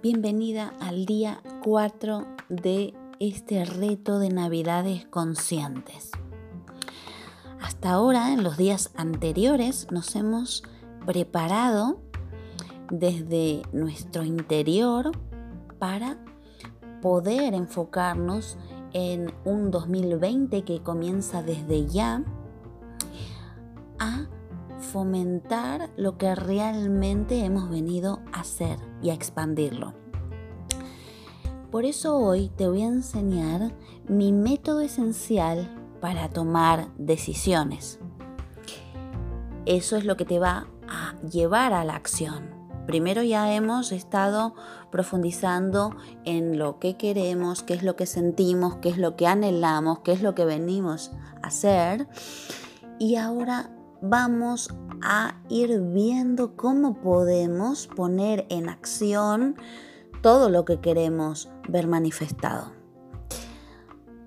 Bienvenida al día 4 de este reto de Navidades conscientes. Hasta ahora, en los días anteriores, nos hemos preparado desde nuestro interior para poder enfocarnos en un 2020 que comienza desde ya a fomentar lo que realmente hemos venido a hacer y a expandirlo. Por eso hoy te voy a enseñar mi método esencial para tomar decisiones. Eso es lo que te va a llevar a la acción. Primero ya hemos estado profundizando en lo que queremos, qué es lo que sentimos, qué es lo que anhelamos, qué es lo que venimos a hacer. Y ahora vamos a ir viendo cómo podemos poner en acción todo lo que queremos ver manifestado.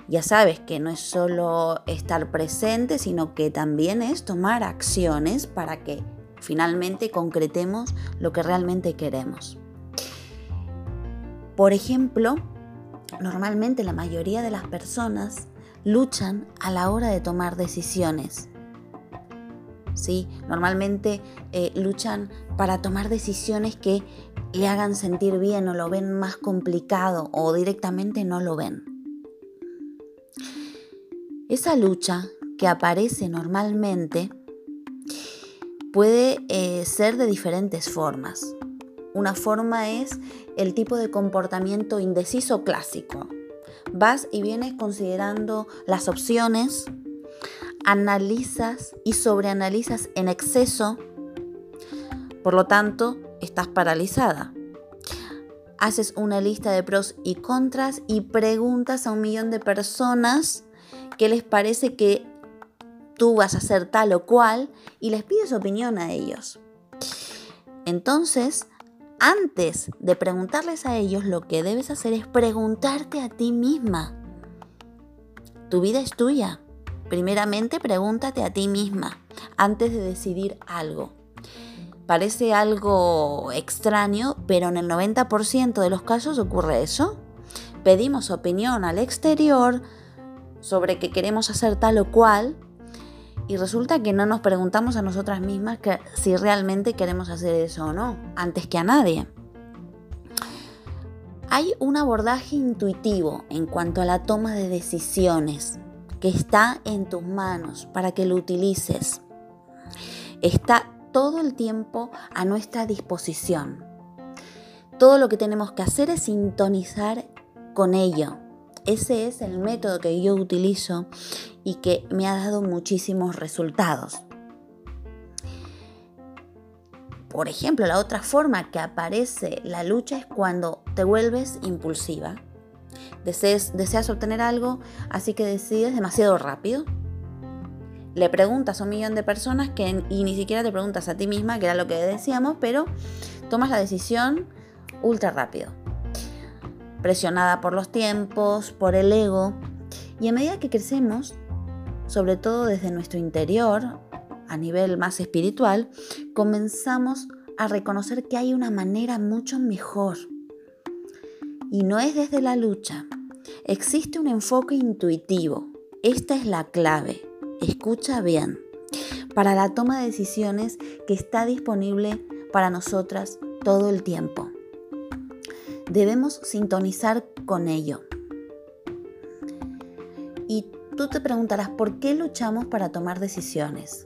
Ya sabes que no es solo estar presente, sino que también es tomar acciones para que finalmente concretemos lo que realmente queremos. Por ejemplo, normalmente la mayoría de las personas luchan a la hora de tomar decisiones. Normalmente eh, luchan para tomar decisiones que le hagan sentir bien o lo ven más complicado o directamente no lo ven. Esa lucha que aparece normalmente puede eh, ser de diferentes formas. Una forma es el tipo de comportamiento indeciso clásico. Vas y vienes considerando las opciones, analizas y sobreanalizas en exceso, por lo tanto, estás paralizada. Haces una lista de pros y contras y preguntas a un millón de personas qué les parece que tú vas a hacer tal o cual y les pides opinión a ellos. Entonces, antes de preguntarles a ellos, lo que debes hacer es preguntarte a ti misma. Tu vida es tuya. Primeramente, pregúntate a ti misma antes de decidir algo. Parece algo extraño, pero en el 90% de los casos ocurre eso. Pedimos opinión al exterior sobre que queremos hacer tal o cual y resulta que no nos preguntamos a nosotras mismas si realmente queremos hacer eso o no, antes que a nadie. Hay un abordaje intuitivo en cuanto a la toma de decisiones que está en tus manos para que lo utilices. Está todo el tiempo a nuestra disposición. Todo lo que tenemos que hacer es sintonizar con ello. Ese es el método que yo utilizo y que me ha dado muchísimos resultados. Por ejemplo, la otra forma que aparece la lucha es cuando te vuelves impulsiva. Deseas obtener algo, así que decides demasiado rápido le preguntas a un millón de personas que, y ni siquiera te preguntas a ti misma, que era lo que decíamos, pero tomas la decisión ultra rápido. Presionada por los tiempos, por el ego. Y a medida que crecemos, sobre todo desde nuestro interior, a nivel más espiritual, comenzamos a reconocer que hay una manera mucho mejor. Y no es desde la lucha. Existe un enfoque intuitivo. Esta es la clave escucha bien, para la toma de decisiones que está disponible para nosotras todo el tiempo. Debemos sintonizar con ello. Y tú te preguntarás, ¿por qué luchamos para tomar decisiones?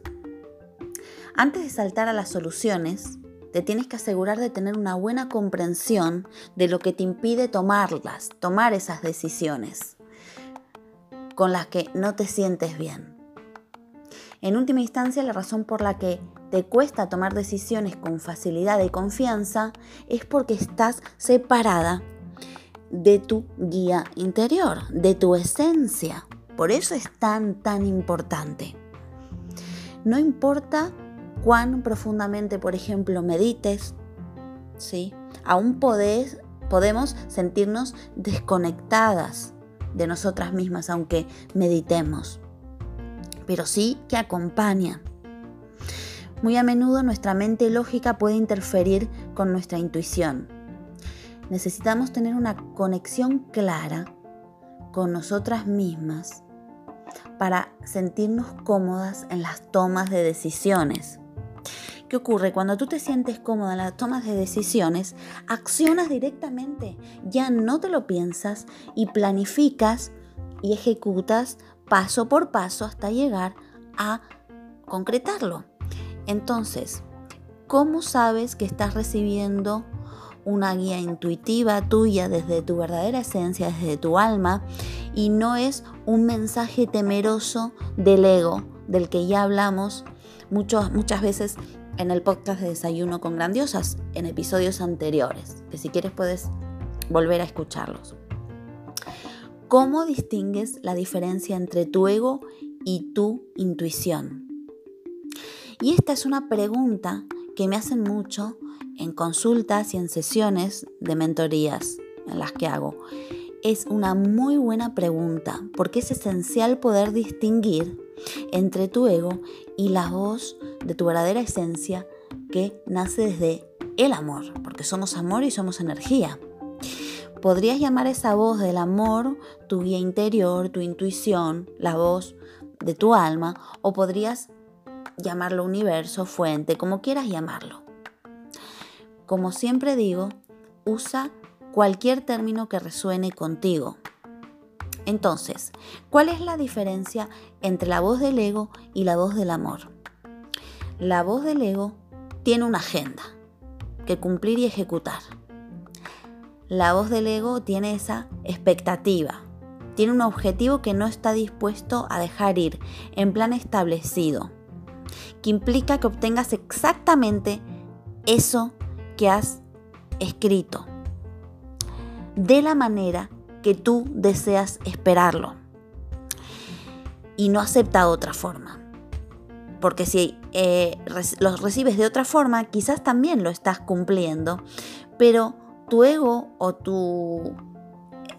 Antes de saltar a las soluciones, te tienes que asegurar de tener una buena comprensión de lo que te impide tomarlas, tomar esas decisiones con las que no te sientes bien. En última instancia, la razón por la que te cuesta tomar decisiones con facilidad y confianza es porque estás separada de tu guía interior, de tu esencia. Por eso es tan, tan importante. No importa cuán profundamente, por ejemplo, medites, ¿sí? aún podemos sentirnos desconectadas de nosotras mismas, aunque meditemos pero sí que acompaña. Muy a menudo nuestra mente lógica puede interferir con nuestra intuición. Necesitamos tener una conexión clara con nosotras mismas para sentirnos cómodas en las tomas de decisiones. ¿Qué ocurre? Cuando tú te sientes cómoda en las tomas de decisiones, accionas directamente, ya no te lo piensas y planificas y ejecutas paso por paso hasta llegar a concretarlo. Entonces, ¿cómo sabes que estás recibiendo una guía intuitiva tuya desde tu verdadera esencia, desde tu alma, y no es un mensaje temeroso del ego, del que ya hablamos muchas veces en el podcast de Desayuno con Grandiosas, en episodios anteriores, que si quieres puedes volver a escucharlos. ¿Cómo distingues la diferencia entre tu ego y tu intuición? Y esta es una pregunta que me hacen mucho en consultas y en sesiones de mentorías en las que hago. Es una muy buena pregunta porque es esencial poder distinguir entre tu ego y la voz de tu verdadera esencia que nace desde el amor, porque somos amor y somos energía. Podrías llamar esa voz del amor tu guía interior, tu intuición, la voz de tu alma, o podrías llamarlo universo, fuente, como quieras llamarlo. Como siempre digo, usa cualquier término que resuene contigo. Entonces, ¿cuál es la diferencia entre la voz del ego y la voz del amor? La voz del ego tiene una agenda que cumplir y ejecutar. La voz del ego tiene esa expectativa, tiene un objetivo que no está dispuesto a dejar ir en plan establecido, que implica que obtengas exactamente eso que has escrito, de la manera que tú deseas esperarlo. Y no acepta otra forma. Porque si eh, los recibes de otra forma, quizás también lo estás cumpliendo, pero tu ego o tu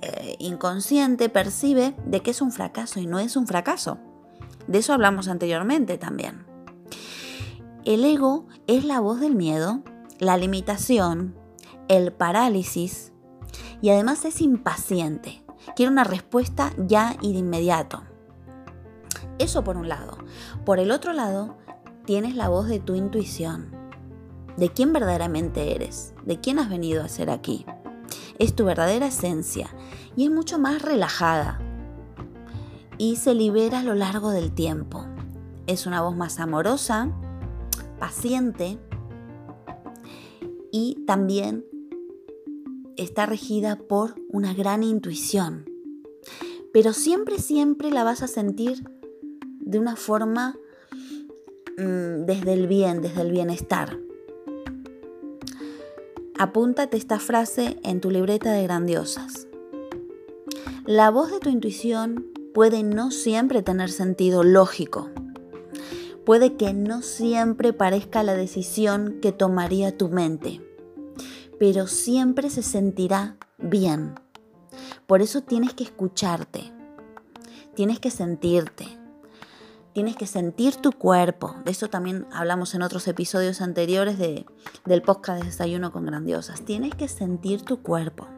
eh, inconsciente percibe de que es un fracaso y no es un fracaso. De eso hablamos anteriormente también. El ego es la voz del miedo, la limitación, el parálisis, y además es impaciente. Quiere una respuesta ya y de inmediato. Eso por un lado. Por el otro lado, tienes la voz de tu intuición. De quién verdaderamente eres, de quién has venido a ser aquí. Es tu verdadera esencia y es mucho más relajada y se libera a lo largo del tiempo. Es una voz más amorosa, paciente y también está regida por una gran intuición. Pero siempre, siempre la vas a sentir de una forma mm, desde el bien, desde el bienestar. Apúntate esta frase en tu libreta de grandiosas. La voz de tu intuición puede no siempre tener sentido lógico. Puede que no siempre parezca la decisión que tomaría tu mente pero siempre se sentirá bien. Por eso tienes que escucharte, tienes que sentirte, tienes que sentir tu cuerpo. De eso también hablamos en otros episodios anteriores de, del podcast de Desayuno con Grandiosas. Tienes que sentir tu cuerpo.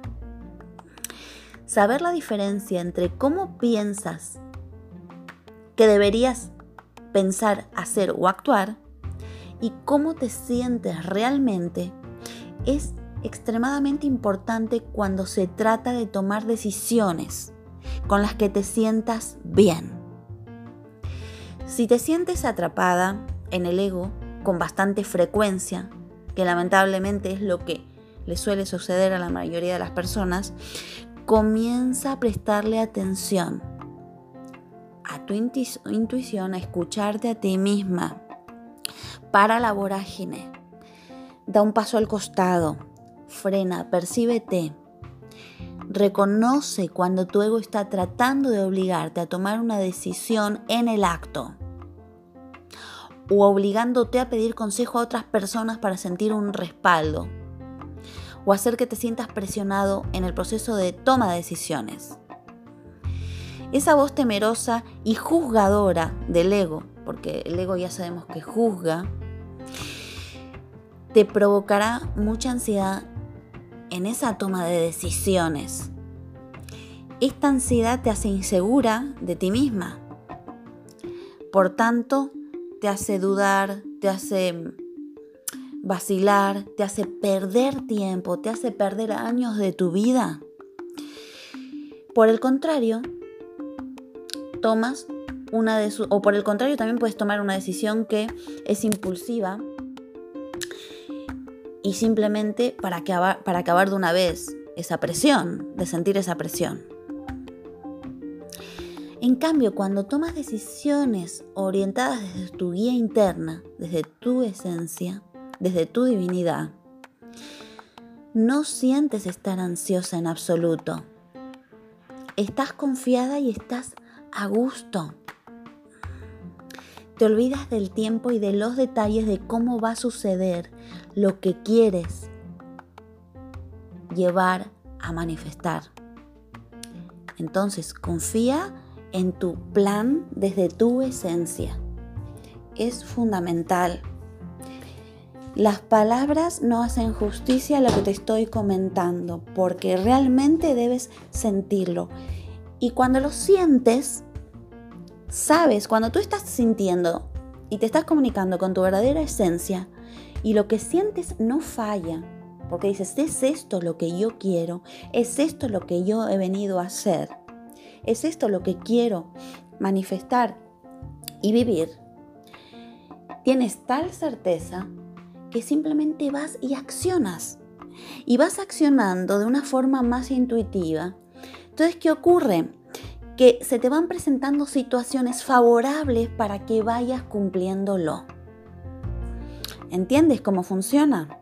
Saber la diferencia entre cómo piensas que deberías pensar, hacer o actuar y cómo te sientes realmente es extremadamente importante cuando se trata de tomar decisiones con las que te sientas bien. Si te sientes atrapada en el ego con bastante frecuencia, que lamentablemente es lo que le suele suceder a la mayoría de las personas, comienza a prestarle atención a tu intuición, a escucharte a ti misma. Para la vorágine. Da un paso al costado frena, percíbete. Reconoce cuando tu ego está tratando de obligarte a tomar una decisión en el acto o obligándote a pedir consejo a otras personas para sentir un respaldo o hacer que te sientas presionado en el proceso de toma de decisiones. Esa voz temerosa y juzgadora del ego, porque el ego ya sabemos que juzga, te provocará mucha ansiedad en esa toma de decisiones. Esta ansiedad te hace insegura de ti misma. Por tanto, te hace dudar, te hace vacilar, te hace perder tiempo, te hace perder años de tu vida. Por el contrario, tomas una de sus, o por el contrario también puedes tomar una decisión que es impulsiva y simplemente para acabar, para acabar de una vez esa presión, de sentir esa presión. En cambio, cuando tomas decisiones orientadas desde tu guía interna, desde tu esencia, desde tu divinidad, no sientes estar ansiosa en absoluto. Estás confiada y estás a gusto. Te olvidas del tiempo y de los detalles de cómo va a suceder lo que quieres llevar a manifestar. Entonces, confía en tu plan desde tu esencia. Es fundamental. Las palabras no hacen justicia a lo que te estoy comentando, porque realmente debes sentirlo. Y cuando lo sientes, sabes, cuando tú estás sintiendo y te estás comunicando con tu verdadera esencia y lo que sientes no falla, porque dices, es esto lo que yo quiero, es esto lo que yo he venido a hacer, es esto lo que quiero manifestar y vivir, tienes tal certeza que simplemente vas y accionas. Y vas accionando de una forma más intuitiva. Entonces, ¿qué ocurre? que se te van presentando situaciones favorables para que vayas cumpliéndolo. ¿Entiendes cómo funciona?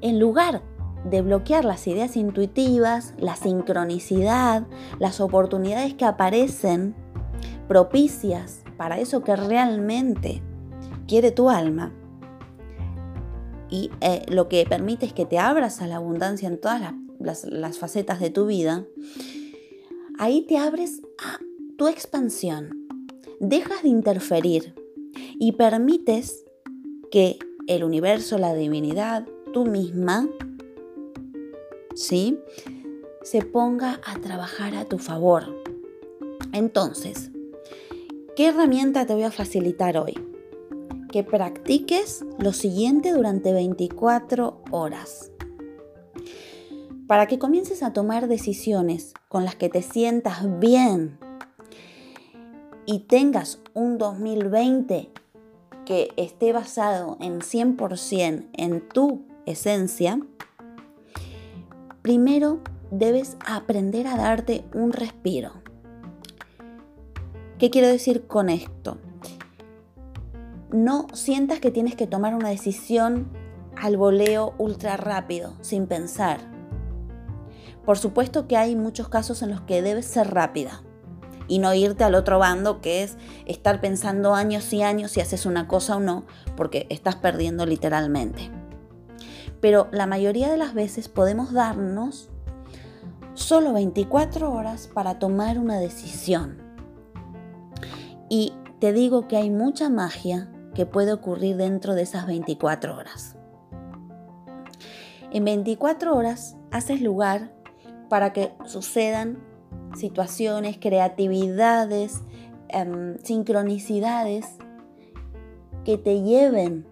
En lugar de bloquear las ideas intuitivas, la sincronicidad, las oportunidades que aparecen propicias para eso que realmente quiere tu alma, y eh, lo que permite es que te abras a la abundancia en todas las facetas de tu vida, ahí te abres a tu expansión, dejas de interferir y permites que el universo, la divinidad, tú misma, ¿sí? Se ponga a trabajar a tu favor. Entonces, ¿qué herramienta te voy a facilitar hoy? Que practiques lo siguiente durante 24 horas para que comiences a tomar decisiones con las que te sientas bien y tengas un 2020 que esté basado en 100% en tu esencia, primero debes aprender a darte un respiro. ¿Qué quiero decir con esto? No sientas que tienes que tomar una decisión al voleo ultra rápido, sin pensar por supuesto que hay muchos casos en los que debes ser rápida y no irte al otro bando que es estar pensando años y años si haces una cosa o no, porque estás perdiendo literalmente. Pero la mayoría de las veces podemos darnos solo 24 horas para tomar una decisión. Y te digo que hay mucha magia que puede ocurrir dentro de esas 24 horas. En 24 horas haces lugar para que sucedan situaciones, creatividades, em, sincronicidades que te lleven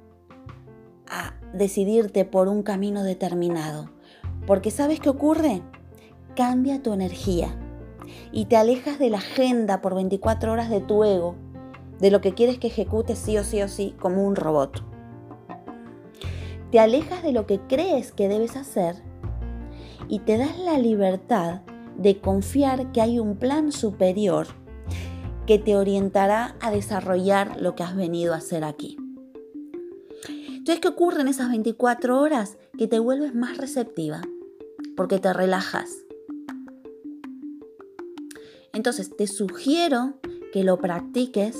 a decidirte por un camino determinado. Porque ¿sabes qué ocurre? Cambia tu energía y te alejas de la agenda por 24 horas de tu ego, de lo que quieres que ejecute sí o sí o sí como un robot. Te alejas de lo que crees que debes hacer y te das la libertad de confiar que hay un plan superior que te orientará a desarrollar lo que has venido a hacer aquí. Entonces, ¿qué ocurre en esas 24 horas? Que te vuelves más receptiva, porque te relajas. Entonces, te sugiero que lo practiques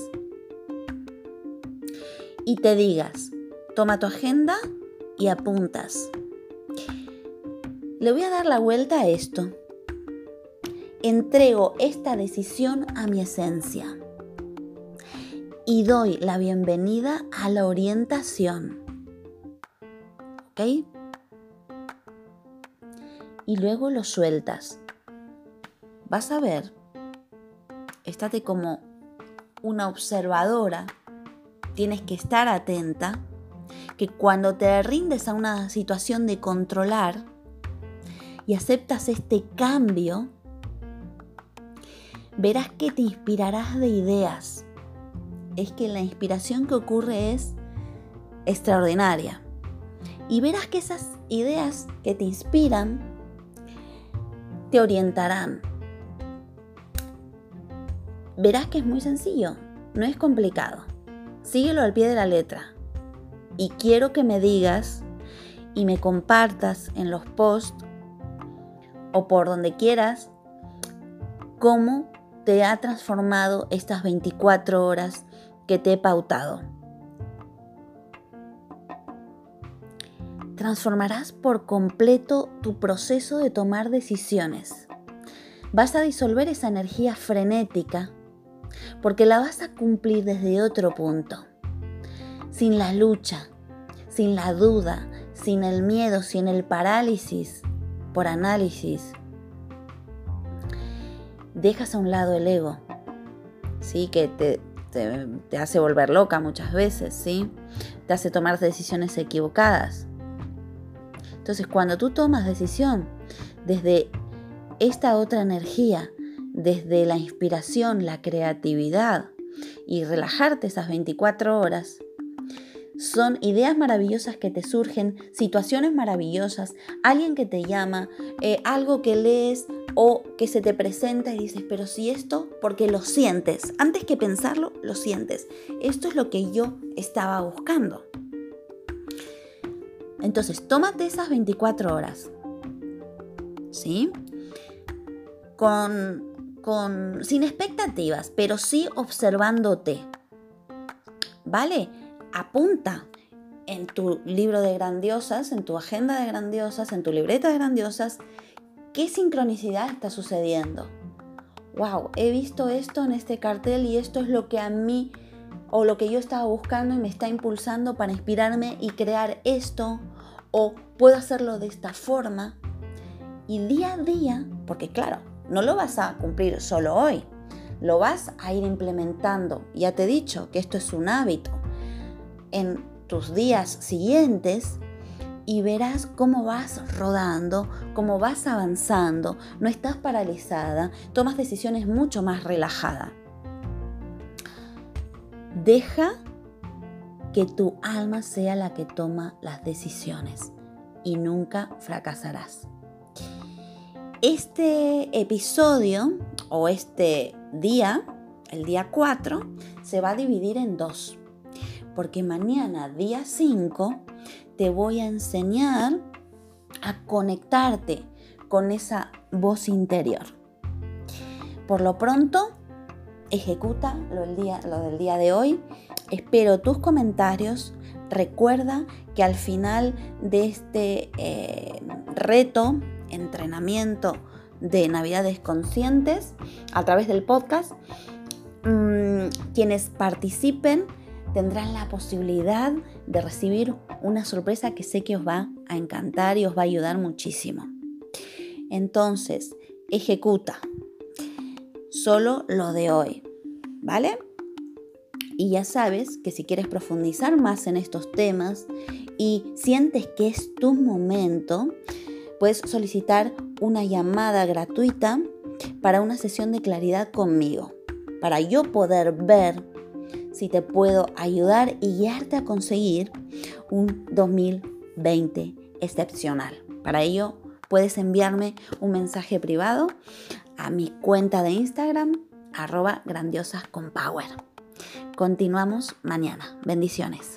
y te digas, toma tu agenda y apuntas. Le voy a dar la vuelta a esto. Entrego esta decisión a mi esencia. y doy la bienvenida a la orientación. ¿Ok? Y luego lo sueltas. Vas a ver, estate como una observadora, tienes que estar atenta, que cuando te rindes a una situación de controlar y aceptas este cambio, verás que te inspirarás de ideas. Es que la inspiración que ocurre es extraordinaria. Y verás que esas ideas que te inspiran te orientarán. Verás que es muy sencillo, no es complicado. Síguelo al pie de la letra. Y quiero que me digas y me compartas en los posts o por donde quieras cómo te ha transformado estas 24 horas que te he pautado. Transformarás por completo tu proceso de tomar decisiones. Vas a disolver esa energía frenética porque la vas a cumplir desde otro punto, sin la lucha, sin la duda, sin el miedo, sin el parálisis por análisis. Dejas a un lado el ego, ¿sí? que te, te, hace volver loca muchas veces, ¿sí? te hace tomar decisiones equivocadas. Entonces, cuando tú tomas decisión desde esta otra energía, desde la inspiración, la creatividad y relajarte esas 24 horas, son ideas maravillosas que te surgen, situaciones maravillosas, alguien que te llama, eh, algo que lees o que se te presenta y dices, pero si esto, porque lo sientes, antes que pensarlo, lo sientes. Esto es lo que yo estaba buscando. Entonces, tómate esas 24 horas, ¿sí? Con sin expectativas, pero sí observándote. ¿Vale? Apunta en tu libro de grandiosas, en tu agenda de grandiosas, en tu libreta de grandiosas, qué sincronicidad está sucediendo. Wow, he visto esto en este cartel y esto es lo que a mí o lo que yo estaba buscando y me está impulsando para inspirarme y crear esto o puedo hacerlo de esta forma. Y día a día, porque claro, no lo vas a cumplir solo hoy, lo vas a ir implementando. Ya te he dicho que esto es un hábito. En tus días siguientes y verás cómo vas rodando, cómo vas avanzando, no estás paralizada, tomas decisiones mucho más relajadas. Deja que tu alma sea la que toma las decisiones y nunca fracasarás. Este episodio o este día, el día 4, se va a dividir en dos. Porque mañana, día 5, te voy a enseñar a conectarte con esa voz interior. Por lo pronto, ejecuta lo del día, de hoy. Espero tus comentarios. Recuerda que al final de este eh, reto entrenamiento de Navidades Conscientes a través del podcast. Mm, quienes participen tendrán la posibilidad de recibir una sorpresa que sé que os va a encantar y os va a ayudar muchísimo. Entonces, ejecuta solo lo de hoy, ¿vale? Y ya sabes que si quieres profundizar más en estos temas y sientes que es tu momento, puedes solicitar una llamada gratuita para una sesión de claridad conmigo, para yo poder ver si te puedo ayudar y guiarte a conseguir un 2020 excepcional. Para ello puedes enviarme un mensaje privado a mi cuenta de Instagram arroba grandiosas con power. Continuamos mañana. Bendiciones.